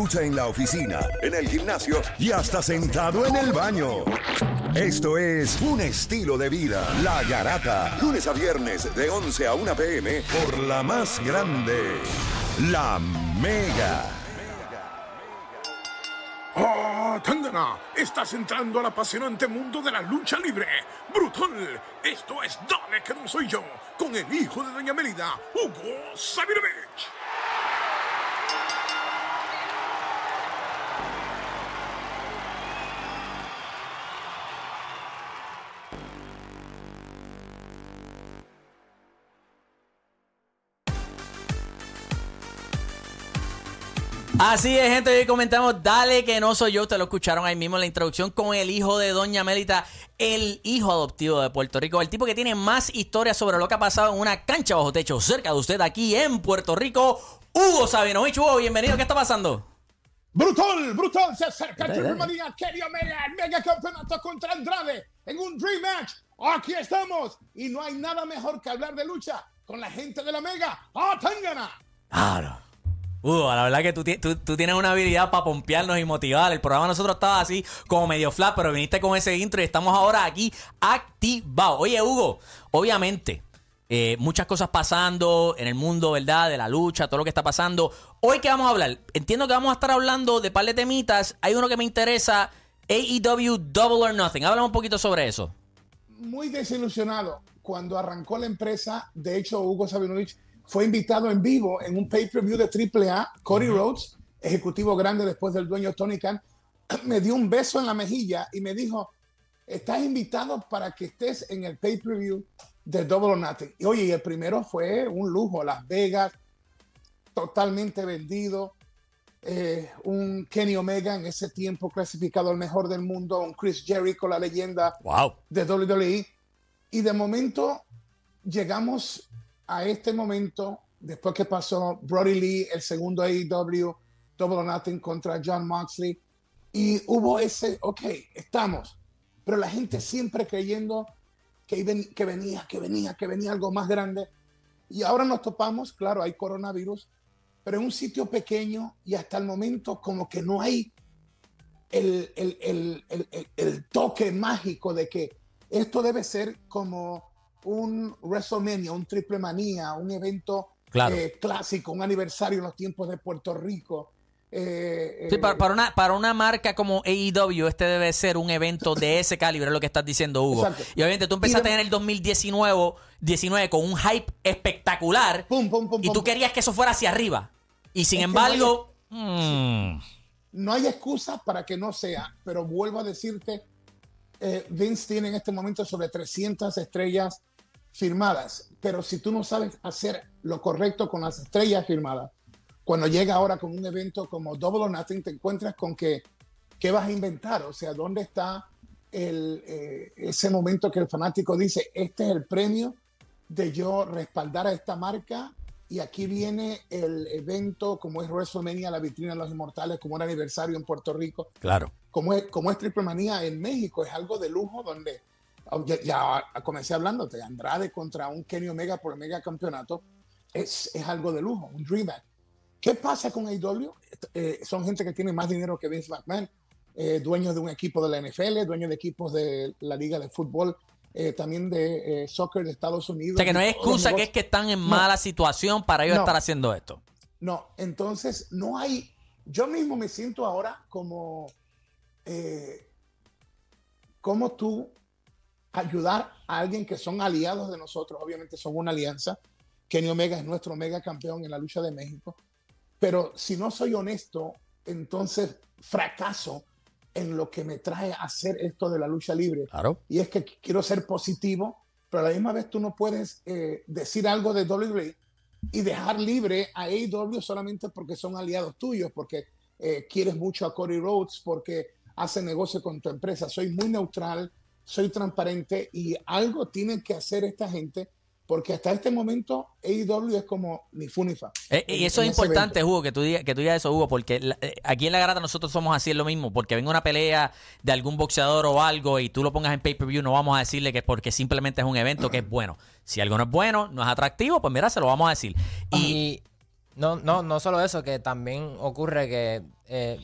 Lucha en la oficina, en el gimnasio y hasta sentado en el baño. Esto es un estilo de vida. La Garata. Lunes a viernes de 11 a 1 pm por la más grande. La Mega. ¡Oh, Tangana! Estás entrando al apasionante mundo de la lucha libre. ¡Brutal! Esto es Dale que no soy yo, con el hijo de Doña Melida, Hugo Sabinovich. Así es, gente. Hoy comentamos Dale que no soy yo. Ustedes lo escucharon ahí mismo en la introducción con el hijo de Doña Melita, el hijo adoptivo de Puerto Rico, el tipo que tiene más historias sobre lo que ha pasado en una cancha bajo techo cerca de usted aquí en Puerto Rico. Hugo Sabinovich, Hugo, bienvenido. ¿Qué está pasando? Brutal, brutal, se acerca Manía, Kenny Omega, el mega campeonato contra Andrade en un Dream Match. Aquí estamos y no hay nada mejor que hablar de lucha con la gente de la Mega. ¡Ah, Tangana! Claro. Hugo, la verdad que tú, ti- tú- tú tienes una habilidad para pompearnos y motivar. El programa nosotros estaba así como medio flat, pero viniste con ese intro y estamos ahora aquí activados. Oye, Hugo, obviamente, eh, muchas cosas pasando en el mundo, ¿verdad? De la lucha, todo lo que está pasando. Hoy que vamos a hablar, entiendo que vamos a estar hablando de par de temitas. Hay uno que me interesa, AEW Double or Nothing. Háblame un poquito sobre eso. muy desilusionado cuando arrancó la empresa. De hecho, Hugo Sabinovich fue invitado en vivo en un pay-per-view de AAA. Cody Rhodes, ejecutivo grande después del dueño Tony Khan, me dio un beso en la mejilla y me dijo, estás invitado para que estés en el pay-per-view de Double or Nothing. Y oye, el primero fue un lujo, Las Vegas, totalmente vendido. Eh, un Kenny Omega en ese tiempo clasificado al mejor del mundo, un Chris Jericho, la leyenda Wow. de WWE. Y de momento llegamos a este momento, después que pasó Brody Lee, el segundo AEW, Double or Nothing contra John Moxley, y hubo ese, ok, estamos, pero la gente siempre creyendo que, que venía, que venía, que venía algo más grande. Y ahora nos topamos, claro, hay coronavirus, pero en un sitio pequeño y hasta el momento como que no hay el- el- el- el toque mágico de que esto debe ser como un WrestleMania, un Triple Manía, un evento Claro. eh, clásico, un aniversario en los tiempos de Puerto Rico. Eh, Sí, eh, para, para una, para una marca como AEW, este debe ser un evento de ese calibre, es lo que estás diciendo, Hugo. Exacto. Y obviamente tú empezaste de- en el 2019 19 con un hype espectacular pum, pum, pum, y tú querías que eso fuera hacia arriba. Y sin Es embargo, mm, No hay excusa para que no sea, pero vuelvo a decirte, eh, Vince tiene en este momento sobre 300 estrellas firmadas, pero si tú no sabes hacer lo correcto con las estrellas firmadas, cuando llega ahora con un evento como Double or Nothing, te encuentras con que, ¿qué vas a inventar? O sea, ¿dónde está el, eh, ese momento que el fanático dice, este es el premio de yo respaldar a esta marca y aquí viene el evento como es WrestleMania, la vitrina de los inmortales, como un aniversario en Puerto Rico, claro. como es, como es Triple Manía en México, es algo de lujo donde ya, ya comencé hablándote, Andrade contra un Kenny Omega por el mega campeonato, es, es algo de lujo, un dream match. ¿Qué pasa con AEW? Eh, son gente que tiene más dinero que Vince McMahon, eh, dueños de un equipo de la NFL, dueños de equipos de la liga de fútbol, eh, también de eh, soccer de Estados Unidos. O sea que no hay excusa, que es que están en mala situación para ellos No. estar haciendo esto. No, entonces no hay. Yo mismo me siento ahora como. Como tú ayudar a alguien que son aliados de nosotros. Obviamente son una alianza. Kenny Omega es nuestro mega campeón en la lucha de México. Pero si no soy honesto, entonces fracaso en lo que me trae a hacer esto de la lucha libre. Claro. Y es que quiero ser positivo, pero a la misma vez tú no puedes eh, decir algo de WWE y dejar libre a AEW solamente porque son aliados tuyos, porque eh, quieres mucho a Cody Rhodes, porque hace negocio con tu empresa. Soy muy neutral, soy transparente y algo tienen que hacer esta gente porque hasta este momento AEW es como ni fu ni fa. Eh, y eso es importante, evento. Hugo, que tú, digas, que tú digas eso, Hugo, porque la- eh, aquí en La Garata nosotros somos así, es lo mismo, porque venga una pelea de algún boxeador o algo y tú lo pongas en pay-per-view, no vamos a decirle que es porque simplemente es un evento que es bueno. Si algo no es bueno, no es atractivo, pues mira, se lo vamos a decir. Y Y No, no, no solo eso, que también ocurre que eh,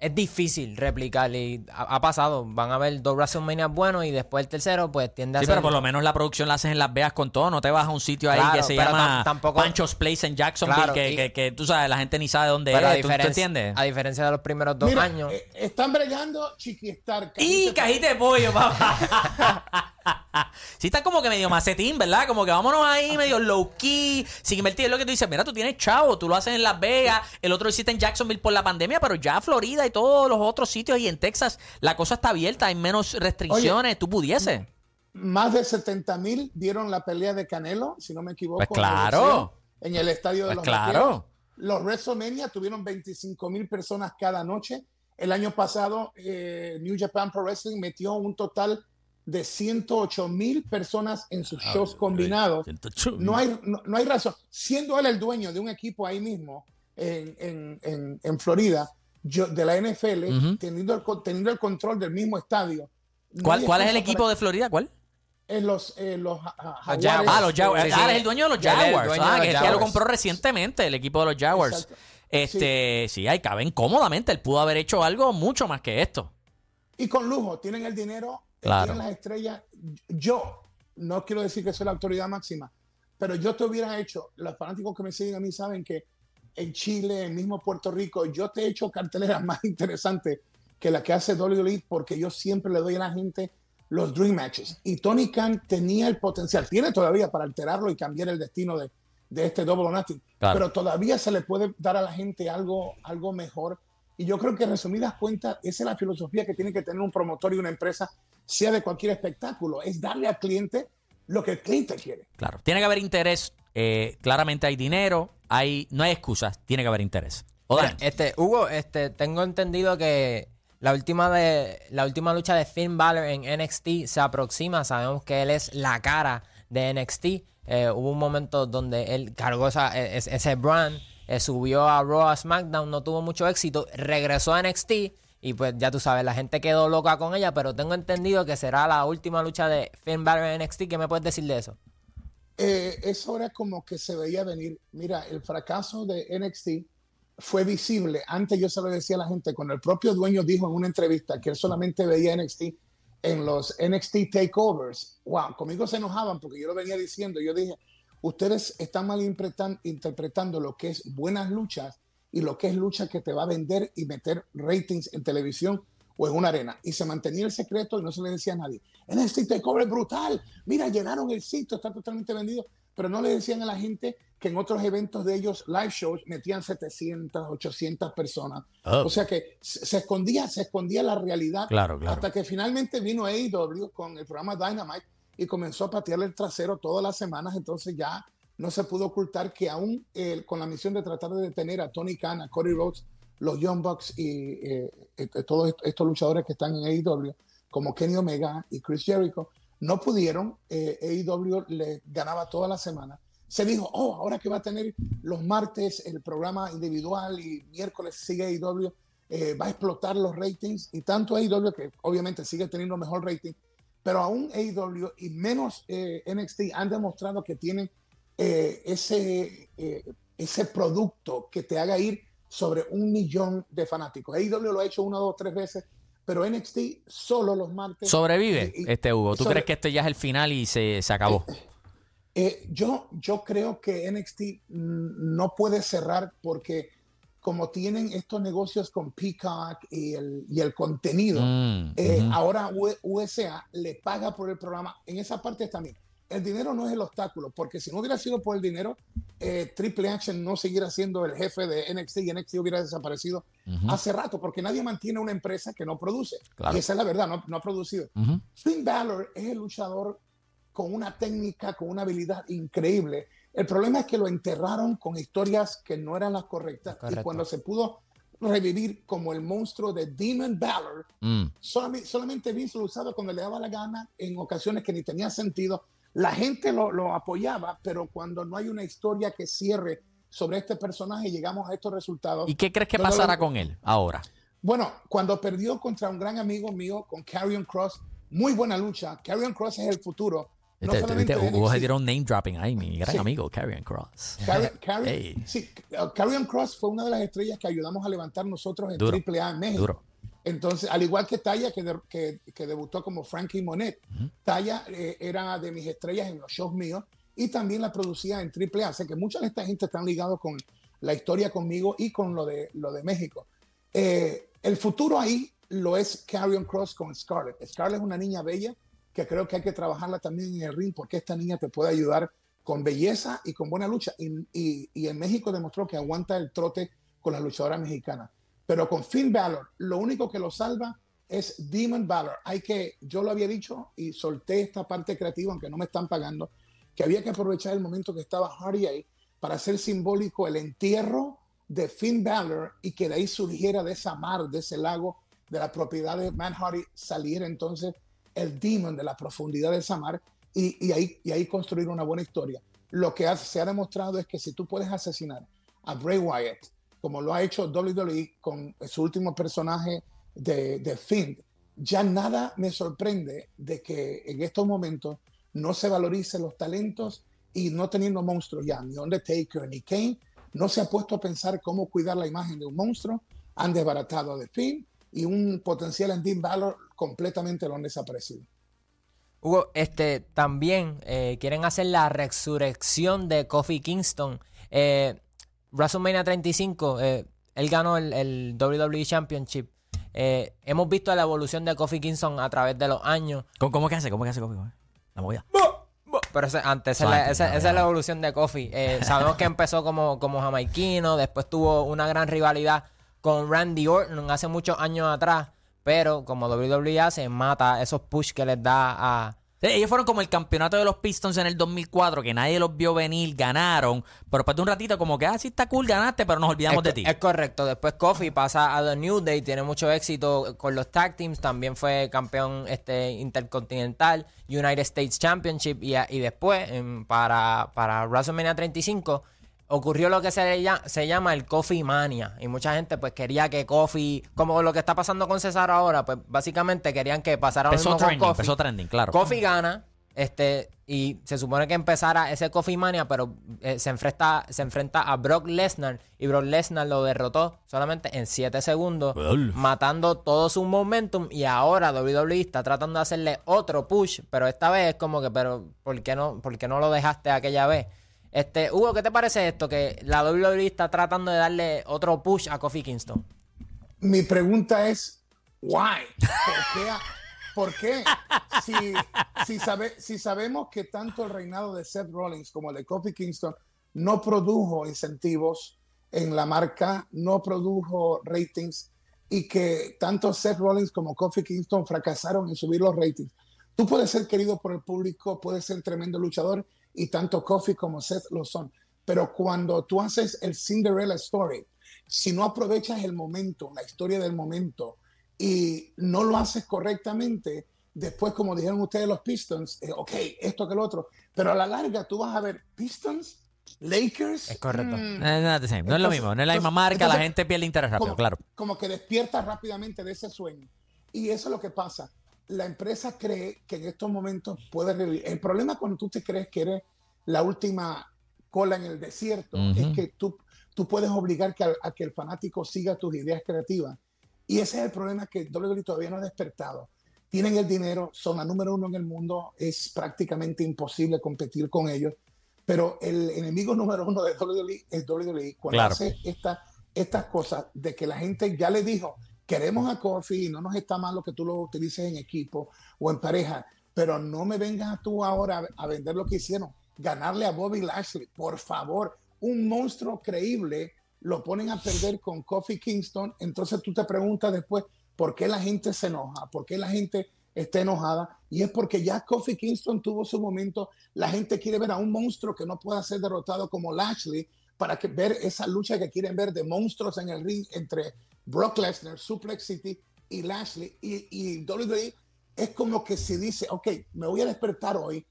es difícil replicar y ha, ha pasado. Van a haber dos WrestleMania buenos y después el tercero, pues tiende a Sí, ser. pero por lo menos la producción la haces en Las Vegas con todo. No te vas a un sitio ahí Claro, que se llama tam- tampoco- Pancho's Place en Jacksonville, Claro, que, y- que- que tú sabes, la gente ni sabe dónde pero es. ¿Tú, tú diferencia, entiendes? a diferencia de los primeros dos Mira, años. eh, están bregando Chiquistar. Y cajita de pollo, papá. sí, está como que medio macetín, ¿verdad? Como que vámonos ahí medio low key, sin invertir. Es lo que tú dices, mira, tú tienes chavo, tú lo haces en Las Vegas, el otro lo hiciste en Jacksonville por la pandemia, pero ya Florida y todos los otros sitios y en Texas, la cosa está abierta, hay menos restricciones, tú pudieses. Más de 70 mil vieron la pelea de Canelo, si no me equivoco. Pues claro. En el estadio de Pues los claro. Los WrestleMania tuvieron 25 mil personas cada noche. El año pasado, eh, New Japan Pro Wrestling metió un total de 108 mil personas en sus shows combinados. No hay, no, no hay razón. Siendo él el dueño de un equipo ahí mismo en, en- en- en Florida, yo, de la NFL, teniendo, el, teniendo el control del mismo estadio. ¿Cuál, cuál es el equipo para- de Florida? ¿Cuál? en los, eh, los, Jaguares. Ah, los Jaguars. Sí, Ah, sí. eres el dueño de los Él es el Jaguars. dueño Ah, de los que él ya lo Jaguars. compró recientemente, el equipo de los Jaguars. Exacto. Este, sí, ahí caben cómodamente. Él pudo haber hecho algo mucho más que esto. Y con lujo, tienen el dinero, Claro. las estrellas. Yo, no quiero decir que soy la autoridad máxima, pero yo te hubiera hecho, los fanáticos que me siguen a mí saben que en Chile, en mismo Puerto Rico, yo te he hecho carteleras más interesantes que la que hace WWE porque yo siempre le doy a la gente los Dream Matches. Y Tony Khan tenía el potencial, tiene todavía para alterarlo y cambiar el destino de, de este Double or Nothing, Claro. pero todavía se le puede dar a la gente algo, algo mejor. Y yo creo que en resumidas cuentas, esa es la filosofía que tiene que tener un promotor y una empresa, sea de cualquier espectáculo, es darle al cliente lo que el cliente quiere. Claro. Tiene que haber interés. eh, claramente hay dinero. Hay, no hay excusas. Tiene que haber interés. O Mira, Dan, este, Hugo, este, tengo entendido que la última de la última lucha de Finn Balor en NXT se aproxima. Sabemos que él es la cara de NXT. Eh, hubo un momento donde él cargó e- ese brand, eh, subió a Raw a SmackDown, no tuvo mucho éxito, regresó a NXT y pues ya tú sabes, la gente quedó loca con ella, pero tengo entendido que será la última lucha de Finn Balor en NXT. ¿Qué me puedes decir de eso? Eh, eso era como que se veía venir. Mira, el fracaso de NXT fue visible. Antes yo se lo decía a la gente, cuando el propio dueño dijo en una entrevista que él solamente veía NXT en los NXT takeovers. Wow, conmigo se enojaban porque yo lo venía diciendo. Yo dije, ustedes están mal interpretan- interpretando lo que es buenas luchas y lo que es lucha que te va a vender y meter ratings en televisión o en una arena. Y se mantenía el secreto y no se le decía a nadie. NXT Takeover es brutal. Mira, llenaron el sitio, está totalmente vendido. Pero no le decían a la gente que en otros eventos de ellos, live shows, metían 700, 800 personas. Oh. O sea que se escondía, se escondía la realidad. Claro, claro. Hasta que finalmente vino AEW con el programa Dynamite y comenzó a patearle el trasero todas las semanas. Entonces ya no se pudo ocultar que aún eh, con la misión de tratar de detener a Tony Khan, a Cody Rhodes, los Young Bucks y eh, eh, todos est- estos luchadores que están en AEW, como Kenny Omega y Chris Jericho, no pudieron. Eh, AEW le ganaba toda la semana. Se dijo, oh, ahora que va a tener los martes el programa individual y miércoles sigue AEW, eh, va a explotar los ratings y tanto AEW que obviamente sigue teniendo mejor rating, pero aún AEW y menos eh, NXT han demostrado que tienen eh, ese, ese producto que te haga ir sobre un millón de fanáticos. AEW lo ha hecho una, dos, tres veces, pero NXT solo los martes. sobrevive Y- este Hugo. ¿Tú sobre- crees que este ya es el final y se, se acabó? Eh, yo, yo creo que NXT no puede cerrar porque como tienen estos negocios con Peacock y el, y el contenido, Mm, eh, ahora USA le paga por el programa. En esa parte también. El dinero no es el obstáculo, porque si no hubiera sido por el dinero, eh, Triple H no seguiría siendo el jefe de NXT y NXT hubiera desaparecido Ujú. hace rato, porque nadie mantiene una empresa que no produce. Claro. Y esa es la verdad, no, no ha producido. Ujú. Finn Balor es el luchador con una técnica, con una habilidad increíble. El problema es que lo enterraron con historias que no eran las correctas. Correcto. Y cuando se pudo revivir como el monstruo de Demon Balor, Mm. solamente, solamente Vince lo usaba cuando le daba la gana en ocasiones que ni tenía sentido. La gente lo, lo apoyaba, pero cuando no hay una historia que cierre sobre este personaje, llegamos a estos resultados. ¿Y qué crees que pasará con él ahora? Bueno, cuando perdió contra un gran amigo mío, con Carrion Cross, muy buena lucha. Carrion Cross es el futuro No Este, solamente Hugo se un name dropping ahí, mi gran Sí. amigo, Karrion Cross. Carri- Carri- Ey. sí, Karrion Cross fue una de las estrellas que ayudamos a levantar nosotros en Duro. AAA en México. Duro. Entonces, al igual que Taya, que, de- que- que debutó como Frankie Monet, Taya eh, era de mis estrellas en los shows míos y también la producía en AAA. Así que mucha de esta gente están ligados con la historia conmigo y con lo de, lo de México. Eh, el futuro ahí lo es Carrion Cross con Scarlett. Scarlett es una niña bella que creo que hay que trabajarla también en el ring porque esta niña te puede ayudar con belleza y con buena lucha. Y, y- y en México demostró que aguanta el trote con las luchadoras mexicanas. Pero con Finn Balor, lo único que lo salva es Demon Balor. Hay que, yo lo había dicho y solté esta parte creativa, aunque no me están pagando, que había que aprovechar el momento que estaba Hardy ahí para hacer simbólico el entierro de Finn Balor y que de ahí surgiera de esa mar, de ese lago, de la propiedad de Matt Hardy, saliera entonces el demon de la profundidad de esa mar y, ahí, y ahí construir una buena historia. Lo que se ha demostrado es que si tú puedes asesinar a Bray Wyatt, como lo ha hecho WWE con su último personaje de, de Finn, ya nada me sorprende de que en estos momentos no se valoricen los talentos y no teniendo monstruos ya, ni Undertaker ni Kane, no se ha puesto a pensar cómo cuidar la imagen de un monstruo, han desbaratado a The Finn y un potencial en Dean Balor completamente lo han desaparecido. Hugo, este, también eh, quieren hacer la resurrección de Kofi Kingston. Eh, WrestleMania 35, eh, él ganó el, el WWE Championship. Eh, hemos visto la evolución de Kofi Kingston a través de los años. ¿Cómo, cómo que hace? ¿Cómo que hace? ¿Cómo que hace? La movida. Pero ese- antes, esa, es la, Antes, esa- no, esa ya. es la evolución de Kofi. Eh, sabemos que empezó como, como jamaiquino, después tuvo una gran rivalidad con Randy Orton hace muchos años atrás, pero como WWE hace, mata esos push que les da a... Ellos fueron como el campeonato de los Pistons en el 2004, que nadie los vio venir, ganaron, pero después de un ratito como que, ah, sí está cool, ganaste, pero nos olvidamos es, de ti. es correcto. Después Kofi pasa a The New Day, tiene mucho éxito con los tag teams, también fue campeón este intercontinental, United States Championship y, y después para, para WrestleMania 35 ocurrió lo que se, llama, se llama el Kofi Mania y mucha gente pues quería que Kofi, como lo que está pasando con César ahora, pues básicamente querían que pasara lo mismo con trending, empezó trending, claro. Kofi gana, este, y se supone que empezara ese Kofi Mania, pero eh, se, enfrenta, se enfrenta a Brock Lesnar y Brock Lesnar lo derrotó solamente en 7 segundos, matando todo su momentum. Y ahora WWE está tratando de hacerle otro push, pero esta vez es como que, pero ¿por qué no, por qué no lo dejaste aquella vez? Este, Hugo, ¿qué te parece esto? Que la WWE está tratando de darle otro push a Kofi Kingston. Mi pregunta es, why? ¿Por qué? ¿Por qué? Si, si, sabe- si sabemos que tanto el reinado de Seth Rollins como el de Kofi Kingston no produjo incentivos en la marca, no produjo ratings y que tanto Seth Rollins como Kofi Kingston fracasaron en subir los ratings. Tú puedes ser querido por el público, puedes ser tremendo luchador y tanto Kofi como Seth lo son. Pero cuando tú haces el Cinderella Story, si no aprovechas el momento, la historia del momento, y no lo haces correctamente, después, como dijeron ustedes los Pistons, eh, ok, esto que lo otro, pero a la larga tú vas a ver Pistons, Lakers. Es correcto. mm, Eh, not the same. No es lo mismo, no es la misma entonces- marca, la entonces, gente pierde interés rápido, como, claro. como que despierta rápidamente de ese sueño. Y eso es lo que pasa. La empresa cree que en estos momentos puede revivir. El problema cuando tú te crees que eres la última cola en el desierto es que tú, tú puedes obligar que, a que el fanático siga tus ideas creativas. Y ese es el problema que WWE todavía no ha despertado. Tienen el dinero, son la número uno en el mundo, es prácticamente imposible competir con ellos. Pero el enemigo número uno de WWE es WWE. Cuando Claro. hace esta, estas cosas de que la gente ya le dijo, queremos a Kofi, no nos está mal lo que tú lo utilices en equipo o en pareja, pero no me vengas tú ahora a, vender lo que hicieron. Ganarle a Bobby Lashley, por favor, un monstruo creíble, lo ponen a perder con Kofi Kingston, entonces tú te preguntas después, ¿por qué la gente se enoja? ¿Por qué la gente está enojada? Y es porque ya Kofi Kingston tuvo su momento, la gente quiere ver a un monstruo que no pueda ser derrotado como Lashley, para que, ver esa lucha que quieren ver de monstruos en el ring entre Brock Lesnar, Suplex City y Lashley. Y, y WWE es como que si dice, ok, me voy a despertar hoy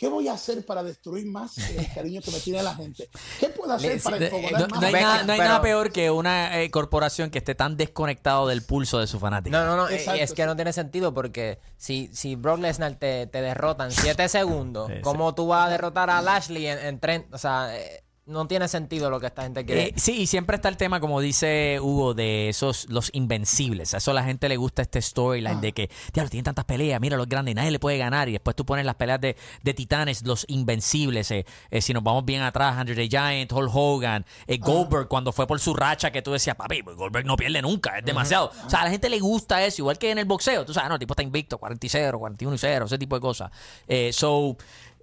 ¿Qué voy a hacer para destruir más el cariño que me tiene la gente? ¿Qué puedo hacer para No, enfogonar más? no hay, nada, no hay pero- nada peor que una eh, corporación que esté tan desconectado del pulso de su fanático. No, no, no, eh, Exacto, es que no tiene sentido porque si, si Brock Lesnar te, te derrota en 7 segundos, Sí, sí. ¿cómo tú vas a derrotar a Lashley en, en 30? O sea, eh, no tiene sentido lo que esta gente quiere. Eh, sí, y siempre está el tema, como dice Hugo, de esos, los invencibles. A eso a la gente le gusta este storyline de que, diablo, tienen tantas peleas, mira los grandes, nadie le puede ganar. Y después tú pones las peleas de, de titanes, los invencibles. eh, eh, si nos vamos bien atrás, Andre the Giant, Hulk Hogan, eh, Goldberg, cuando fue por su racha, que tú decías, papi, Goldberg no pierde nunca, es demasiado. O sea, a la gente le gusta eso, igual que en el boxeo. Tú sabes, no, el tipo está invicto, 40 y 0, 41 y 0, ese tipo de cosas. Eh, so.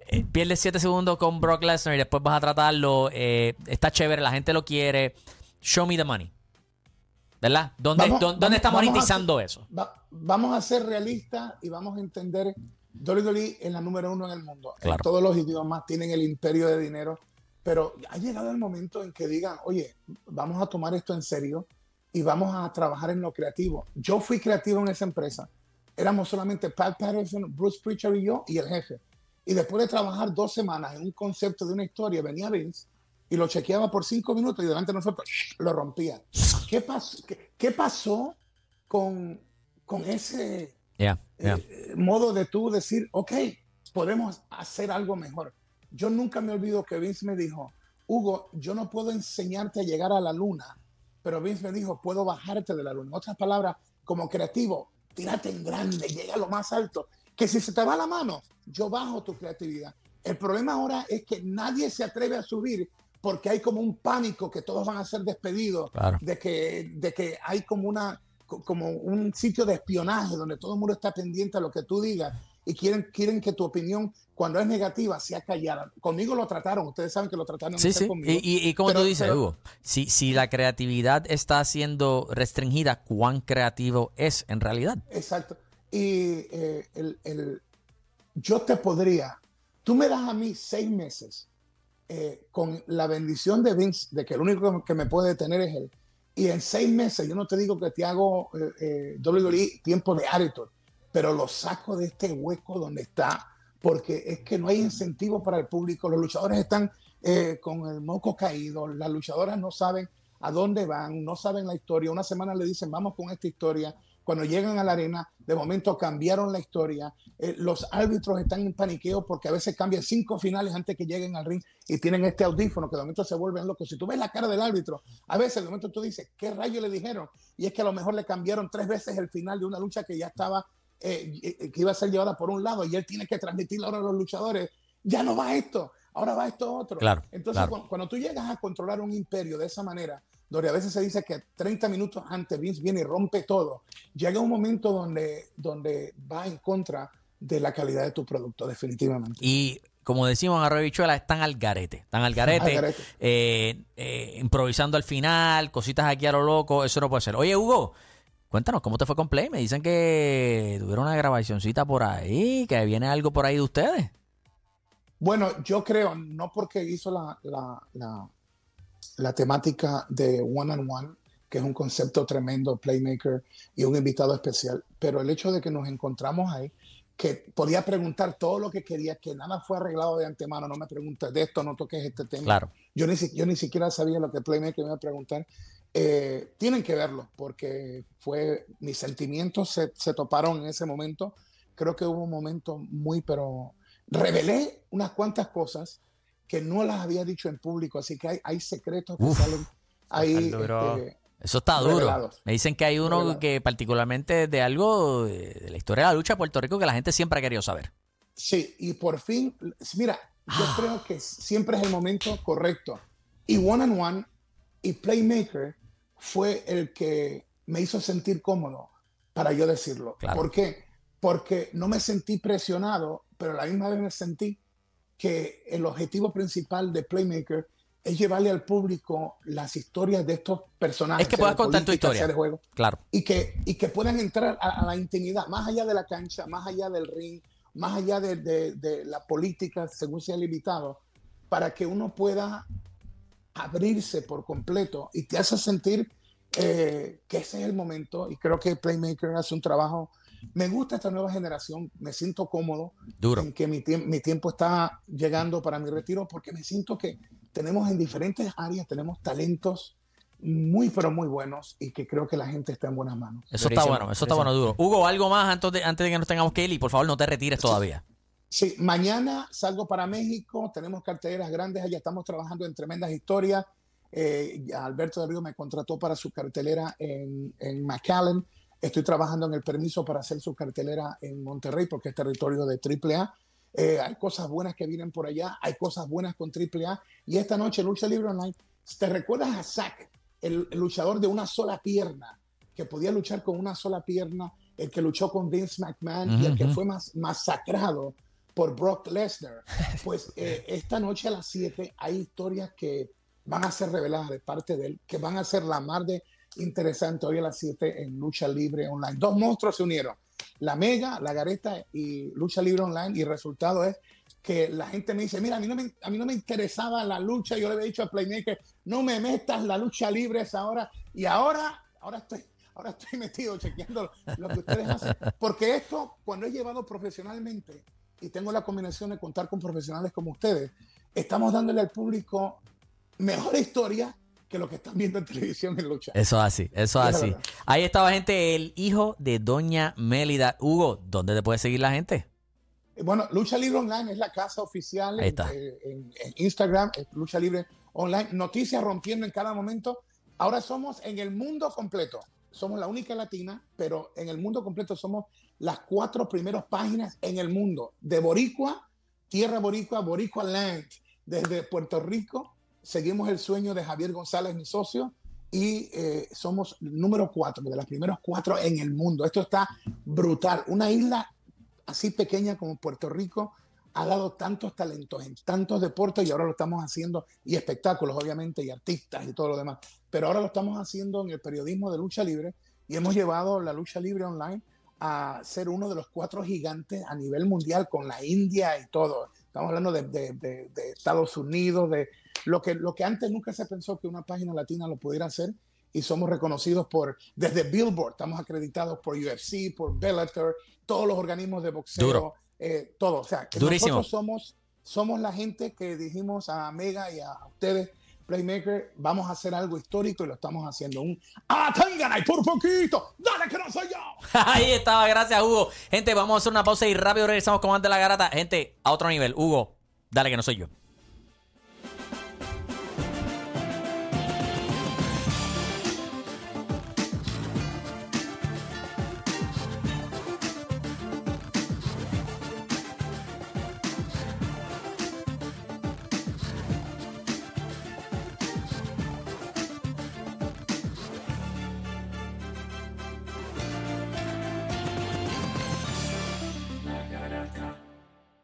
Eh, pierdes 7 segundos con Brock Lesnar y después vas a tratarlo. eh, está chévere, la gente lo quiere. Show me the money. ¿Verdad? ¿Dónde, Vamos- dónde- vamos- está monetizando eso? Va- vamos a ser realistas y vamos a entender WWE es la número uno en el mundo. En Claro. todos los idiomas tienen el imperio de dinero, pero ha llegado el momento en que digan, oye, vamos a tomar esto en serio y vamos a trabajar en lo creativo. Yo fui creativo en esa empresa. Éramos solamente Pat Patterson, Bruce Pritchard y yo y el jefe. Y después de trabajar dos semanas en un concepto de una historia, venía Vince y lo chequeaba por cinco minutos y delante de nosotros lo rompía. ¿Qué pasó, qué, qué pasó con, con ese Yeah, yeah. eh, modo de tú decir, ok, podemos hacer algo mejor? Yo nunca me olvido que Vince me dijo, Hugo, yo no puedo enseñarte a llegar a la luna, pero Vince me dijo, puedo bajarte de la luna. En otras palabras, como creativo, tírate en grande, llega a lo más alto. Que si se te va la mano, yo bajo tu creatividad. El problema ahora es que nadie se atreve a subir porque hay como un pánico que todos van a ser despedidos, Claro. de, que, de que hay como, una, co- como un sitio de espionaje donde todo el mundo está pendiente a lo que tú digas y quieren, quieren que tu opinión, cuando es negativa, sea callada. Conmigo lo trataron, ustedes saben que lo trataron Sí, sí. conmigo. Y, y, y como tú dices, pero- Hugo, si, si la creatividad está siendo restringida, ¿cuán creativo es en realidad? Exacto. Y eh, el, el- yo te podría, tú me das a mí seis meses eh, con la bendición de Vince, de que el único que me puede detener es él. Y en seis meses, yo no te digo que te hago eh, eh, WWE tiempo de attitude, pero lo saco de este hueco donde está, porque es que no hay incentivo para el público. Los luchadores están con el moco caído, las luchadoras no saben a dónde van, no saben la historia. Una semana le dicen, vamos con esta historia. Cuando llegan a la arena, de momento cambiaron la historia. Eh, los árbitros están en paniqueo porque a veces cambian cinco finales antes que lleguen al ring y tienen este audífono que de momento se vuelven locos. Si tú ves la cara del árbitro, a veces de momento tú dices, ¿qué rayo le dijeron? Y es que a lo mejor le cambiaron tres veces el final de una lucha que ya estaba, eh, eh, que iba a ser llevada por un lado y él tiene que transmitirle ahora a los luchadores, ya no va esto, ahora va esto otro. Claro, Entonces, claro. cuando, cuando tú llegas a controlar un imperio de esa manera, donde a veces se dice que 30 minutos antes Vince viene y rompe todo, llega un momento donde, donde va en contra de la calidad de tu producto, definitivamente. Y como decimos en Arroyo Bichuela, están al garete. Están al garete, Al garete. eh, eh, improvisando al final, cositas aquí a lo loco. Eso no puede ser. Oye, Hugo, cuéntanos, ¿cómo te fue con Play? Me dicen que tuvieron una grabacioncita por ahí, que viene algo por ahí de ustedes. Bueno, yo creo, no porque hizo la, la, la, la temática de One on One, que es un concepto tremendo, Playmaker y un invitado especial, pero el hecho de que nos encontramos ahí, que podía preguntar todo lo que quería, que nada fue arreglado de antemano, no me preguntes de esto, no toques este tema. Claro. Yo ni, yo ni siquiera sabía lo que Playmaker me iba a preguntar. Eh, tienen que verlo, porque fue, mis sentimientos se, se toparon en ese momento. Creo que hubo un momento muy, pero revelé unas cuantas cosas que no las había dicho en público, así que hay, hay secretos que Uf, salen ahí. este, Eso está duro. Revelados. Me dicen que hay uno que particularmente de algo de, la historia de la lucha de Puerto Rico que la gente siempre ha querido saber. Sí, y por fin, mira, yo creo que siempre es el momento correcto. Y One on One y Playmaker fue el que me hizo sentir cómodo para yo decirlo. Claro. ¿Por qué? Porque no me sentí presionado, pero a la misma vez me sentí que el objetivo principal de Playmaker es llevarle al público las historias de estos personajes. Es que puedas contar tu historia. juego Claro. y que, y que puedan entrar a, a la intimidad, más allá de la cancha, más allá del ring, más allá de, de- de la política, según sea limitado, para que uno pueda abrirse por completo y te hace sentir eh, que ese es el momento. Y creo que Playmaker hace un trabajo me gusta esta nueva generación, me siento cómodo Duro. en que mi, tiemp- mi tiempo está llegando para mi retiro porque me siento que tenemos en diferentes áreas, tenemos talentos muy, pero muy buenos y que creo que la gente está en buenas manos. Eso está bueno, eso está bueno, duro. Hugo, algo más antes de, antes de que nos tengamos que ir y por favor no te retires todavía. Sí, mañana salgo para México, tenemos carteleras grandes, allá estamos trabajando en tremendas historias. Eh, Alberto de Río me contrató para su cartelera en, en McAllen. Estoy trabajando en el permiso para hacer su cartelera en Monterrey porque es territorio de AAA. Eh, hay cosas buenas que vienen por allá, hay cosas buenas con AAA. Y esta noche, Lucha Libre Online, ¿te recuerdas a Zack, el, el luchador de una sola pierna, que podía luchar con una sola pierna, el que luchó con Vince McMahon y el que fue más, masacrado por Brock Lesnar? Pues eh, esta noche a las 7 hay historias que van a ser reveladas de parte de él, que van a ser la más de interesante hoy a las 7 en Lucha Libre Online. Dos monstruos se unieron, la Mega, la Gareta y Lucha Libre Online, y el resultado es que la gente me dice, mira, a mí, no me, a mí no me interesaba la lucha, yo le había dicho a Playmaker, no me metas la lucha libre a esa hora, y ahora, ahora estoy, ahora estoy metido chequeando lo que ustedes hacen, porque esto, cuando es llevado profesionalmente, y tengo la combinación de contar con profesionales como ustedes, estamos dándole al público mejor historia que lo que están viendo en televisión en lucha. Eso es así, eso es así. Ahí estaba, gente, el hijo de Doña Mélida. Hugo, ¿dónde te puede seguir la gente? Bueno, Lucha Libre Online es la casa oficial Ahí en, está. eh, en- en Instagram, Lucha Libre Online. Noticias rompiendo en cada momento. Ahora somos en el mundo completo. Somos la única latina, pero en el mundo completo somos las cuatro primeras páginas en el mundo de Boricua, Tierra Boricua, Boricua Land. Desde Puerto Rico seguimos el sueño de Javier González, mi socio, y eh, somos número cuatro, de las primeros cuatro en el mundo. Esto está brutal. Una isla así pequeña como Puerto Rico ha dado tantos talentos en tantos deportes y ahora lo estamos haciendo, y espectáculos obviamente, y artistas y todo lo demás, pero ahora lo estamos haciendo en el periodismo de lucha libre y hemos llevado la lucha libre online a ser uno de los cuatro gigantes a nivel mundial con la India y todo. Estamos hablando de Estados Unidos, de lo que, lo que antes nunca se pensó que una página latina lo pudiera hacer y somos reconocidos por, desde Billboard, estamos acreditados por UFC, por Bellator, todos los organismos de boxeo, Duro. eh, todo. O sea, que Durísimo. nosotros somos, somos la gente que dijimos a Mega y a ustedes, Playmaker, vamos a hacer algo histórico y lo estamos haciendo. Un ¡Ah, y por poquito! ¡Dale que no soy yo! Ahí estaba, gracias, Hugo. Gente, vamos a hacer una pausa y rápido regresamos con de la garata. Gente, a otro nivel. Hugo, dale que no soy yo.